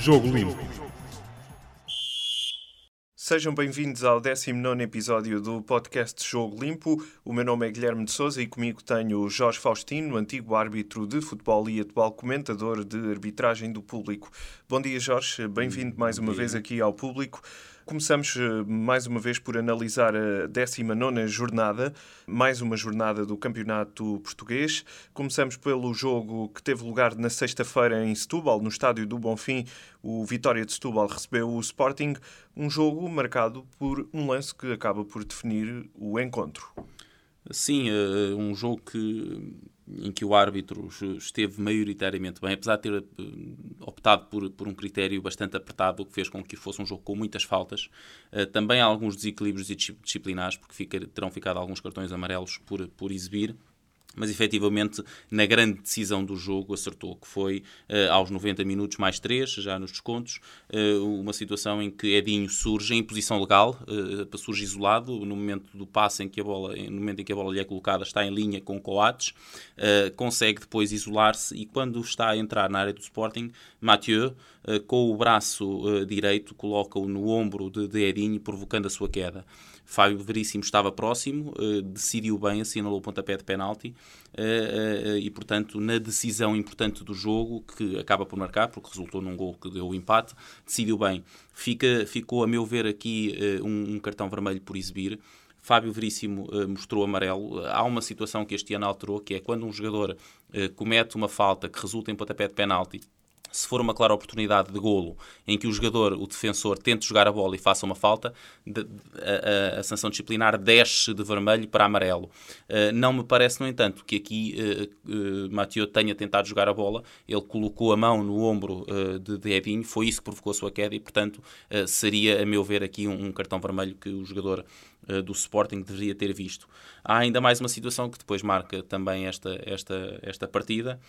Jogo Limpo. Sejam bem-vindos ao 19 episódio do podcast Jogo Limpo. O meu nome é Guilherme de Souza e comigo tenho Jorge Faustino, antigo árbitro de futebol e atual comentador de arbitragem do público. Bom dia, Jorge. Bem-vindo mais uma vez aqui ao público. Começamos eh, mais uma vez por analisar a 19 jornada, mais uma jornada do Campeonato Português. Começamos pelo jogo que teve lugar na sexta-feira em Setúbal, no estádio do Bonfim. O Vitória de Setúbal recebeu o Sporting, um jogo marcado por um lance que acaba por definir o encontro. Sim, eh, um jogo que em que o árbitro esteve maioritariamente bem, apesar de ter eh, optado por, por um critério bastante apertado, o que fez com que fosse um jogo com muitas faltas. Uh, também há alguns desequilíbrios disciplinares, porque fica, terão ficado alguns cartões amarelos por, por exibir mas efetivamente na grande decisão do jogo acertou, que foi uh, aos 90 minutos mais 3, já nos descontos, uh, uma situação em que Edinho surge em posição legal, uh, surge isolado, no momento do passe em que a bola, no momento em que a bola lhe é colocada, está em linha com Coates, consegue depois isolar-se e quando está a entrar na área do Sporting, Mathieu, com o braço direito, coloca-o no ombro de, de Edinho, provocando a sua queda. Fábio Veríssimo estava próximo, uh, decidiu bem, assinalou o pontapé de penalti uh, e, portanto, na decisão importante do jogo, que acaba por marcar, porque resultou num gol que deu o empate, decidiu bem. Fica, ficou, a meu ver, aqui um, um, cartão vermelho por exibir. Fábio Veríssimo mostrou amarelo. Há uma situação que este ano alterou, que é quando um jogador comete uma falta que resulta em pontapé de penalti se for uma clara oportunidade de golo em que o jogador, o defensor, tente jogar a bola e faça uma falta, a, a, a sanção disciplinar desce de vermelho para amarelo. Uh, não me parece, no entanto, que aqui uh, uh, Mathieu tenha tentado jogar a bola, ele colocou a mão no ombro uh, de, de Edinho, foi isso que provocou a sua queda e, portanto, seria, a meu ver, aqui um, um cartão vermelho que o jogador do Sporting deveria ter visto. Há ainda mais uma situação que depois marca também esta, esta, esta partida.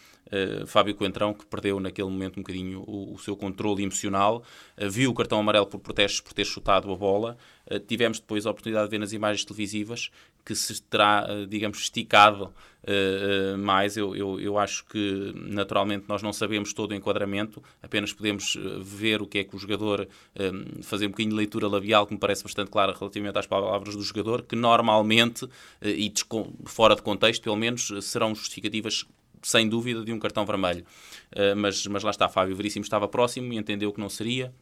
Fábio Coentrão, que perdeu naquele momento um bocadinho o, o seu controle emocional, uh, viu o cartão amarelo por protestos por ter chutado a bola. Uh, tivemos depois a oportunidade de ver nas imagens televisivas que se terá, uh, digamos, esticado mais. Eu, eu, eu, acho que, naturalmente, nós não sabemos todo o enquadramento, apenas podemos ver o que é que o jogador, fazer um bocadinho de leitura labial, que me parece bastante clara relativamente às palavras do jogador, que normalmente, e fora de contexto, pelo menos, serão justificativas sem dúvida, de um cartão vermelho. Uh, mas, mas lá está, Fábio Veríssimo estava próximo e entendeu que não seria.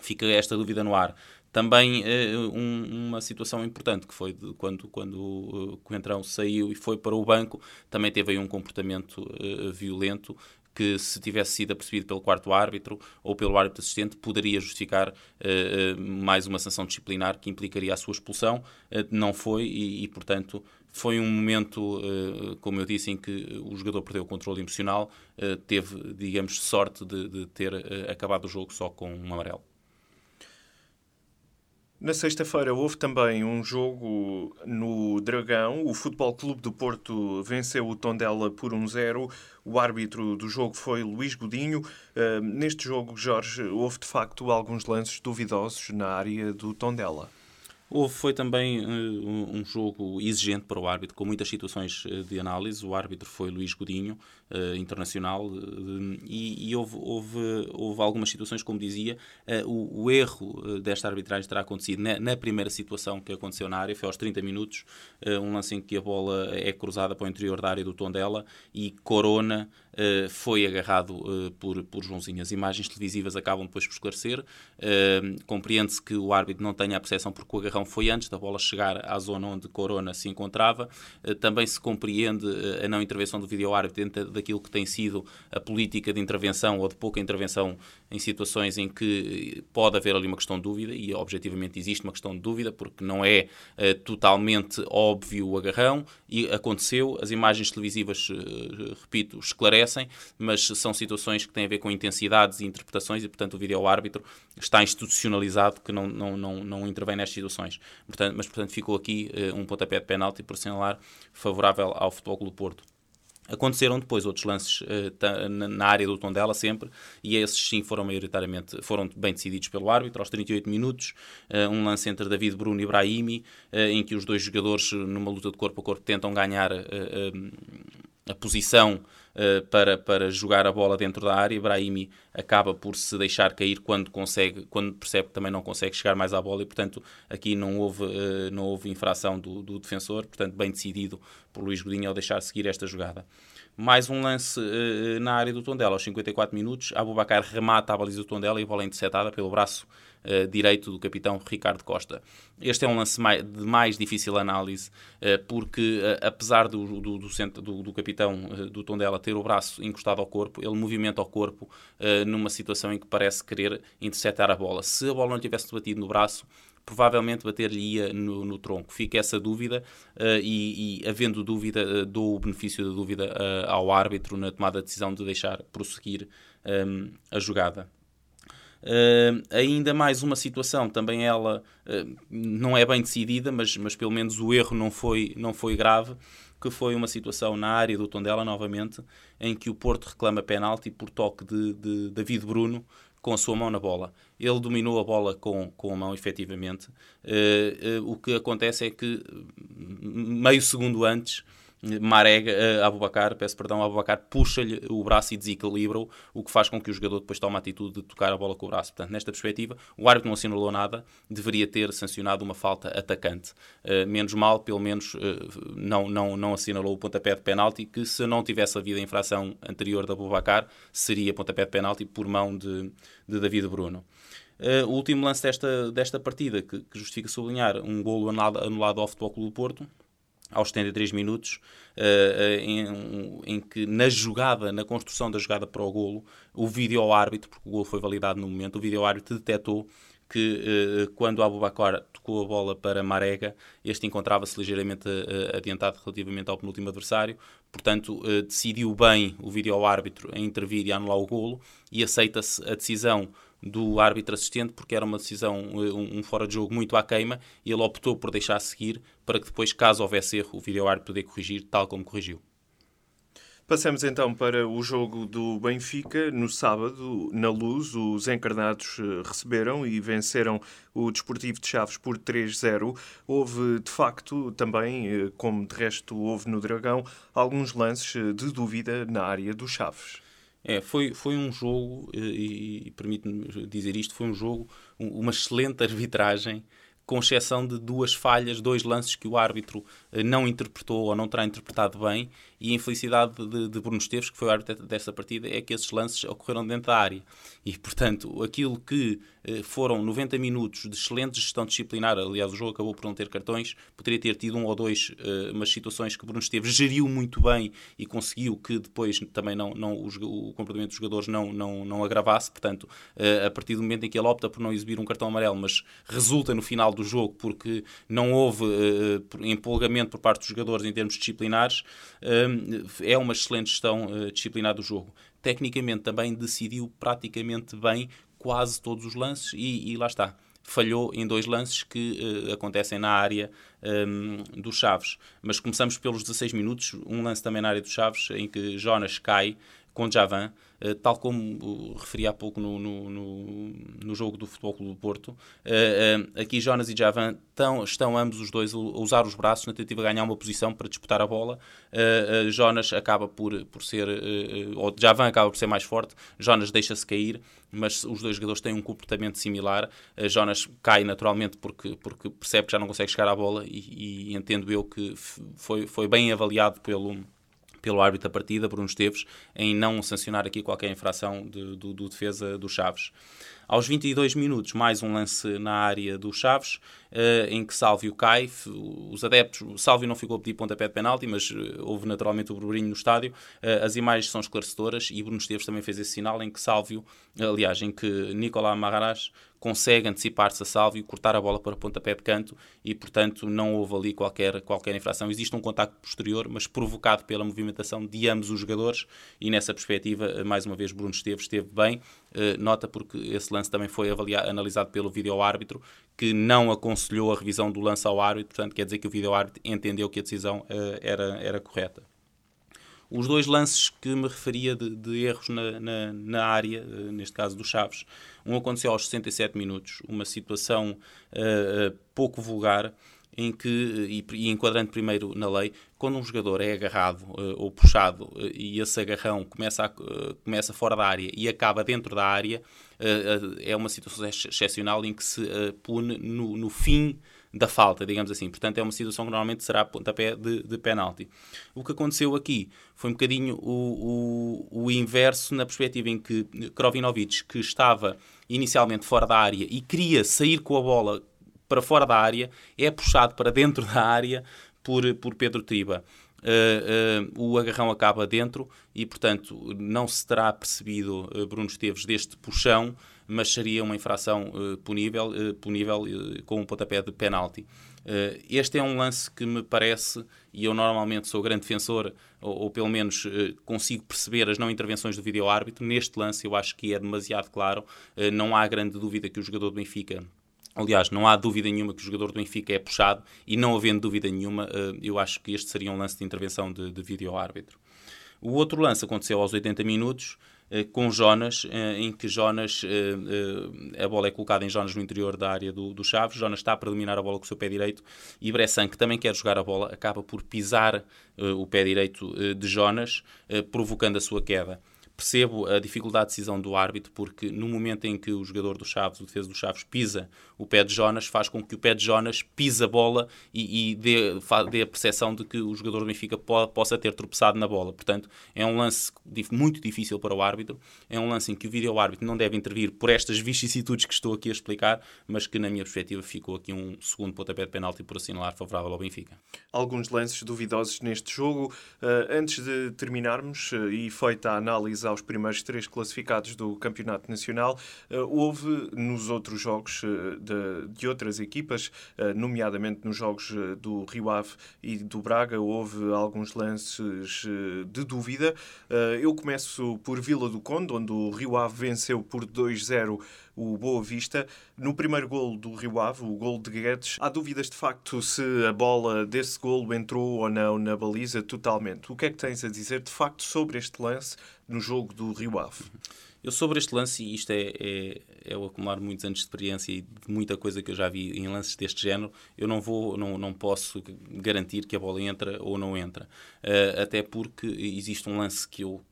Fica esta dúvida no ar. Também uh, um, uma situação importante que foi de, quando, quando o Coentrão saiu e foi para o banco, também teve aí um comportamento uh, violento que se tivesse sido apercebido pelo quarto árbitro ou pelo árbitro assistente poderia justificar uh, mais uma sanção disciplinar que implicaria a sua expulsão. Uh, não foi e, e, portanto, foi um momento, como eu disse, em que o jogador perdeu o controle emocional, teve, digamos, sorte de, de ter acabado o jogo só com um amarelo. Na sexta-feira houve também um jogo no Dragão. O Futebol Clube do Porto venceu o Tondela por 1-0. O árbitro do jogo foi Luís Godinho. Uh, neste jogo, Jorge, houve de facto alguns lances duvidosos na área do Tondela. Houve, foi também uh, um jogo exigente para o árbitro, com muitas situações uh, de análise. O árbitro foi Luís Godinho, uh, internacional, e, e houve, houve, houve, algumas situações, como dizia, o, o, erro desta arbitragem terá acontecido na, na, primeira situação que aconteceu na área, foi aos 30 minutos, um lance em que a bola é cruzada para o interior da área do Tondela e Corona foi agarrado por, por Joãozinho. As imagens televisivas acabam depois por esclarecer. Compreende-se que o árbitro não tenha a percepção porque o agarrão foi antes da bola chegar à zona onde Corona se encontrava. Eh, também se compreende eh, a não intervenção do vídeo-árbitro dentro daquilo que tem sido a política de intervenção ou de pouca intervenção em situações em que pode haver ali uma questão de dúvida, e objetivamente existe uma questão de dúvida, porque não é uh, totalmente óbvio o agarrão, e aconteceu, as imagens televisivas, uh, repito, esclarecem, mas são situações que têm a ver com intensidades e interpretações, e portanto o vídeo-árbitro está institucionalizado que não, não, não, não intervém nestas situações. Portanto, mas portanto ficou aqui uh, um pontapé de penalti por assinalar favorável ao Futebol Clube Porto. Aconteceram depois outros lances uh, na área do Tondela sempre, e esses sim foram maioritariamente foram bem decididos pelo árbitro. Aos 38 minutos, uh, um lance entre David Bruno e Brahimi, em que os dois jogadores, numa luta de corpo a corpo, tentam ganhar a posição uh, para, para jogar a bola dentro da área. Brahimi acaba por se deixar cair quando consegue, quando percebe que também não consegue chegar mais à bola e, portanto, aqui não houve, uh, não houve infração do, do defensor, portanto, bem decidido por Luís Godinho ao deixar seguir esta jogada. Mais um lance uh, na área do Tondela, aos 54 minutos. Abubacar remata a baliza do Tondela e a bola é interceptada pelo braço uh, direito do capitão Ricardo Costa. Este é um lance mais, de mais difícil análise, uh, porque apesar do, do, do, centro, do, do capitão do Tondela ter o braço encostado ao corpo, ele movimenta o corpo numa situação em que parece querer interceptar a bola. Se a bola não tivesse batido no braço, provavelmente bater-lhe-ia no, no, tronco. Fica essa dúvida uh, e, e, havendo dúvida, uh, dou o benefício da dúvida uh, ao árbitro na tomada de decisão de deixar prosseguir um, ehm, a jogada. Uh, ainda mais uma situação, também ela uh, não é bem decidida, mas, mas pelo menos o erro não foi, não foi grave, que foi uma situação na área do Tondela, novamente, em que o Porto reclama penalti por toque de, de David Bruno com a sua mão na bola. Ele dominou a bola com, com a mão, efetivamente. Uh, uh, o que acontece é que, meio segundo antes, Marega, uh, Abubacar, peço perdão, Abubacar puxa-lhe o braço e desequilibra-o, o que faz com que o jogador depois tome a atitude de tocar a bola com o braço. Portanto, nesta perspectiva, o árbitro não assinalou nada, deveria ter sancionado uma falta atacante. Uh, menos mal, pelo menos, uh, não, não, não assinalou o pontapé de penalti, que se não tivesse havido a infração anterior da Abubacar, seria pontapé de penalti por mão de, de David Bruno. Uh, o último lance desta, desta partida, que, que justifica sublinhar um golo anulado, anulado ao Futebol Clube do Porto, aos 73 minutos, uh, em, em, que na jogada, na construção da jogada para o golo, o vídeo-árbitro, porque o golo foi validado no momento, o vídeo-árbitro detectou que uh, quando Abu Bakar tocou a bola para Marega, este encontrava-se ligeiramente uh, adiantado relativamente ao penúltimo adversário, portanto uh, decidiu bem o vídeo-árbitro a intervir e anular o golo e aceita-se a decisão do árbitro assistente, porque era uma decisão, um, um fora de jogo muito à queima, e ele optou por deixar seguir para que depois, caso houvesse erro, o vídeo-árbitro poder corrigir, tal como corrigiu. Passamos então para o jogo do Benfica. No sábado, na luz, os encarnados eh, receberam e venceram o Desportivo de Chaves por 3-0. Houve, de facto, também, eh, como de resto houve no Dragão, alguns lances eh, de dúvida na área do Chaves. É, foi, foi um jogo, e, e permite-me dizer isto, foi um jogo, uma excelente arbitragem, com exceção de duas falhas, dois lances que o árbitro eh, não interpretou ou não terá interpretado bem, e a infelicidade de, de Bruno Esteves, que foi o árbitro dessa partida, é que esses lances ocorreram dentro da área. E, portanto, aquilo que eh, foram 90 minutos de excelente gestão disciplinar, aliás, o jogo acabou por não ter cartões, poderia ter tido um ou dois, uh, umas situações que Bruno Esteves geriu muito bem e conseguiu que depois também não, não o, o comportamento dos jogadores não, não, não agravasse. Portanto, uh, a partir do momento em que ele opta por não exibir um cartão amarelo, mas resulta no final do jogo porque não houve empolgamento por parte dos jogadores em termos disciplinares, é uma excelente gestão disciplinar do jogo tecnicamente também decidiu praticamente bem quase todos os lances e, e lá está. Falhou em dois lances que uh, acontecem na área um, do Chaves. Mas começamos pelos 16 minutos, um lance também na área do Chaves, em que Jonas cai com Javan, eh, tal como referi há pouco no, no, no, no jogo do Futebol Clube do Porto. Eh, aqui Jonas e Javan estão, estão ambos os dois a usar os braços na tentativa de ganhar uma posição para disputar a bola. Jonas acaba por, por ser, ou Javan acaba por ser mais forte, Jonas deixa-se cair, mas os dois jogadores têm um comportamento similar. Jonas cai naturalmente porque, porque percebe que já não consegue chegar à bola e, e entendo eu que foi, foi bem avaliado pelo pelo árbitro da partida, Bruno Esteves, em não sancionar aqui qualquer infração de, do, do defesa do Chaves. Aos 22 minutos, mais um lance na área do Chaves, uh, em que Sálvio cai. Os adeptos, Sálvio não ficou a pedir pontapé de penalti, mas uh, houve naturalmente o burburinho no estádio. Uh, as imagens são esclarecedoras e Bruno Esteves também fez esse sinal em que Sálvio, aliás, em que Nicolás Maharaj consegue antecipar-se a Sálvio, cortar a bola para pontapé de canto e, portanto, não houve ali qualquer, qualquer infração. Existe um contacto posterior, mas provocado pela movimentação de ambos os jogadores e, nessa perspectiva, mais uma vez, Bruno Esteves esteve bem. Nota porque esse lance também foi avaliado, analisado pelo vídeo-árbitro, que não aconselhou a revisão do lance ao árbitro, portanto, quer dizer que o vídeo-árbitro entendeu que a decisão uh, era, era correta. Os dois lances que me referia de, de erros na, na, na área, uh, neste caso do Chaves, um aconteceu aos 67 minutos, uma situação uh, pouco vulgar, em que, e, e enquadrando primeiro na lei, quando um jogador é agarrado uh, ou puxado uh, e esse agarrão começa, a, uh, começa fora da área e acaba dentro da área, é uma situação excepcional em que se pune no, no fim da falta, digamos assim. Portanto, é uma situação que normalmente será pontapé de, de penalti. O que aconteceu aqui foi um bocadinho o, o, o inverso na perspectiva em que Krovinovic, que estava inicialmente fora da área e queria sair com a bola para fora da área, é puxado para dentro da área por, por Pedro Triba. Uh, uh, o agarrão acaba dentro e, portanto, não se terá percebido uh, Bruno Esteves deste puxão, mas seria uma infração punível, punível com um pontapé de penalti. este é um lance que me parece, e eu normalmente sou grande defensor, ou, ou pelo menos consigo perceber as não intervenções do vídeo-árbitro. Neste lance, eu acho que é demasiado claro, não há grande dúvida que o jogador do Benfica Aliás, não há dúvida nenhuma que o jogador do Benfica é puxado e não havendo dúvida nenhuma, eu acho que este seria um lance de intervenção de, de vídeo-árbitro. O outro lance aconteceu aos 80 minutos, com Jonas, eh, em que Jonas, a bola é colocada em Jonas no interior da área do, do Chaves, Jonas está a predominar a bola com o seu pé direito. E Bressan, que também quer jogar a bola, acaba por pisar o pé direito de Jonas, provocando a sua queda percebo a dificuldade de decisão do árbitro, porque no momento em que o jogador do Chaves, o defesa do Chaves, pisa o pé de Jonas, faz com que o pé de Jonas pise a bola e, e dê, dê, a percepção de que o jogador do Benfica pode, possa ter tropeçado na bola. Portanto, é um lance muito difícil para o árbitro, é um lance em que o vídeo-árbitro não deve intervir por estas vicissitudes que estou aqui a explicar, mas que, na minha perspectiva, ficou aqui um segundo pontapé de penalti por assinalar favorável ao Benfica. Alguns lances duvidosos neste jogo. Uh, antes de terminarmos, uh, e feita a análise aos primeiros três classificados do Campeonato Nacional. Eh, houve nos outros jogos eh, de, de outras equipas, eh, nomeadamente nos jogos do Rio Ave e do Braga, houve alguns lances de dúvida. Eu começo por Vila do Conde, onde o Rio Ave venceu por 2-0 o Boa Vista. No primeiro gol do Rio Ave, o gol de Guedes, há dúvidas de facto se a bola desse golo entrou ou não na baliza totalmente. O que é que tens a dizer de facto sobre este lance no jogo do Rio Ave? Eu sobre este lance, e isto é, é, é, o acumular muitos anos de experiência e de muita coisa que eu já vi em lances deste género, eu não vou, não, não posso garantir que a bola entra ou não entra. Uh, até porque existe um lance que eu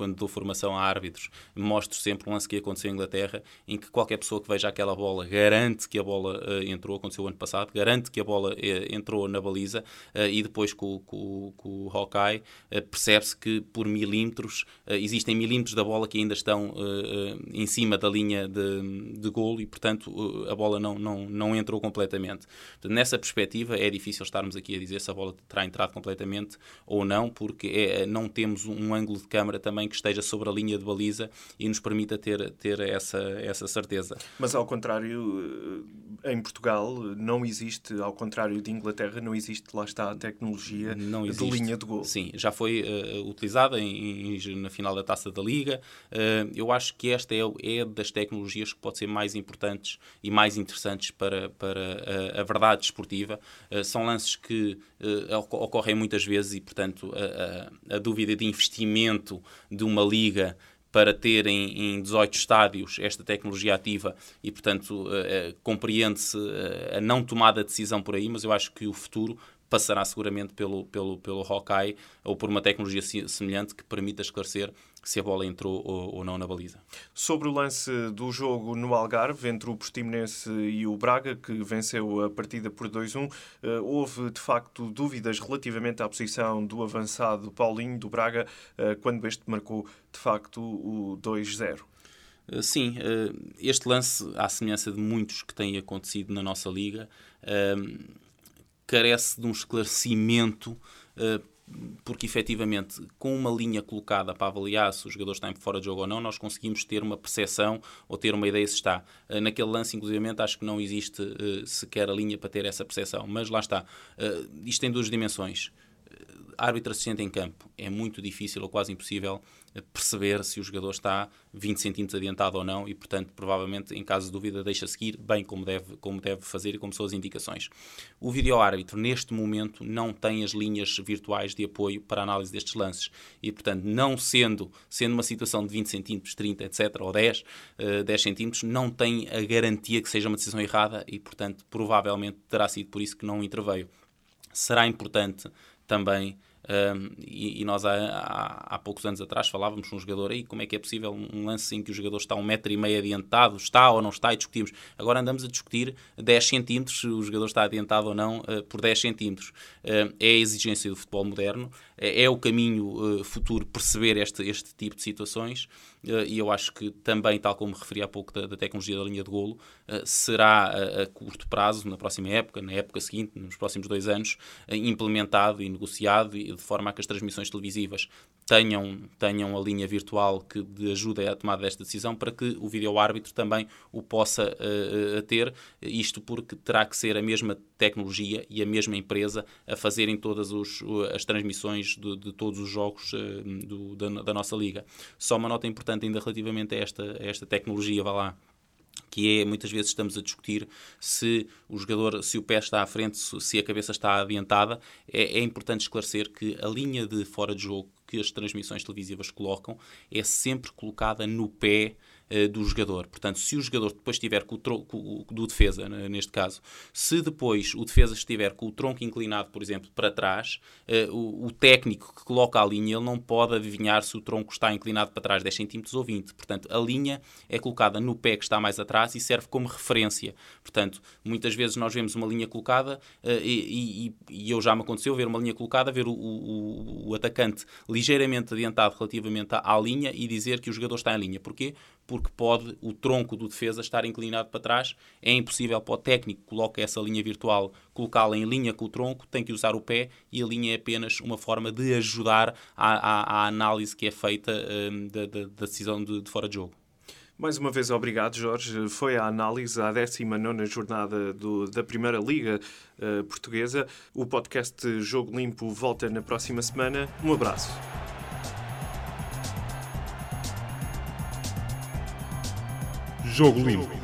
quando dou formação a árbitros, mostro sempre um lance que aconteceu em Inglaterra, em que qualquer pessoa que veja aquela bola garante que a bola uh, entrou, aconteceu ano passado, garante que a bola uh, entrou na baliza uh, e depois com, com, com o Hawkeye percebe-se que por milímetros, existem milímetros da bola que ainda estão em cima da linha de, de golo e, portanto, a bola não, não, não entrou completamente. Portanto, nessa perspectiva, é difícil estarmos aqui a dizer se a bola terá entrado completamente ou não, porque é, não temos um ângulo ângulo de câmara também que esteja sobre a linha de baliza e nos permita ter, ter essa, essa certeza. Mas ao contrário, eh, em Portugal não existe, ao contrário de Inglaterra, não existe, lá está, a tecnologia de linha de gol. Sim, já foi uh, utilizada em, em, na final da Taça da Liga. Uh, eu acho que esta é, é das tecnologias que pode ser mais importantes e mais interessantes para, para a, a verdade esportiva. Uh, são lances que ocorrem muitas vezes e, portanto, a, a, a dúvida de investimento de uma liga para ter em, em 18 estádios esta tecnologia ativa e, portanto, uh, compreende-se uh, a não tomada de decisão por aí, mas eu acho que o futuro passará seguramente pelo, pelo, pelo Hawkeye ou por uma tecnologia semelhante que permita esclarecer se a bola entrou ou, ou, não na baliza. Sobre o lance do jogo no Algarve, entre o Portimonense e o Braga, que venceu a partida por 2-1, eh, houve de facto dúvidas relativamente à posição do avançado Paulinho do Braga, eh, quando este marcou de facto o 2-0. Eh, sim, este lance, à semelhança de muitos que têm acontecido na nossa liga, carece de um esclarecimento porque efetivamente, com uma linha colocada para avaliar se o jogador está em fora de jogo ou não, nós conseguimos ter uma percepção ou ter uma ideia se está. Uh, naquele lance, inclusivamente, acho que não existe uh, sequer a linha para ter essa percepção. Mas lá está. isto tem duas dimensões árbitro assistente em campo é muito difícil ou quase impossível perceber se o jogador está 20 centímetros adiantado ou não e, portanto, provavelmente, em caso de dúvida, deixa seguir bem como deve, como deve fazer e como são as indicações. O vídeo-árbitro, neste momento, não tem as linhas virtuais de apoio para a análise destes lances e, portanto, não sendo, sendo uma situação de 20 centímetros, 30, etc., ou 10, uh, 10 centímetros, não tem a garantia que seja uma decisão errada e, portanto, provavelmente terá sido por isso que não interveio. Será importante também e, e, nós há, há, há, poucos anos atrás falávamos com um jogador aí como é que é possível um lance em que o jogador está um metro e meio adiantado, está ou não está, e discutimos. Agora andamos a discutir 10 centímetros, se o jogador está adiantado ou não uh, por 10 centímetros. Uh, é a exigência do futebol moderno, é, é o caminho uh, futuro perceber este, este tipo de situações e eu acho que também, tal como referi há pouco da, da tecnologia da linha de golo, será a, a, curto prazo, na próxima época, na época seguinte, nos próximos dois anos, implementado e negociado e de forma a que as transmissões televisivas tenham, tenham a linha virtual que ajuda a tomada desta decisão para que o vídeo-árbitro também o possa uh, ter, isto porque terá que ser a mesma tecnologia e a mesma empresa a fazerem todas os, as transmissões de, de todos os jogos uh, do, da, da, nossa liga. Só uma nota importante ainda relativamente a esta, a esta tecnologia, vá lá, que é muitas vezes estamos a discutir se o jogador, se o pé está à frente, se a cabeça está adiantada. É, é importante esclarecer que a linha de fora de jogo que as transmissões televisivas colocam é sempre colocada no pé do jogador. Portanto, se o jogador depois estiver com o tronco do defesa, neste caso, se depois o defesa estiver com o tronco inclinado, por exemplo, para trás, uh, o, o, técnico que coloca a linha, ele não pode adivinhar se o tronco está inclinado para trás 10 cm ou 20. Portanto, a linha é colocada no pé que está mais atrás e serve como referência. Portanto, muitas vezes nós vemos uma linha colocada uh, e, e, e, eu já me aconteceu ver uma linha colocada, ver o, o, o atacante ligeiramente adiantado relativamente à, à, linha e dizer que o jogador está em linha. Porquê? Porque pode o tronco do defesa estar inclinado para trás. É impossível para o técnico que coloca essa linha virtual colocá-la em linha com o tronco, tem que usar o pé e a linha é apenas uma forma de ajudar à, à, à análise que é feita um, da, da, da, decisão de, de fora de jogo. Mais uma vez, obrigado, Jorge. Foi a análise à 19 jornada do, da Primeira Liga uh, Portuguesa. O podcast Jogo Limpo volta na próxima semana. Um abraço. Jogo Limpo.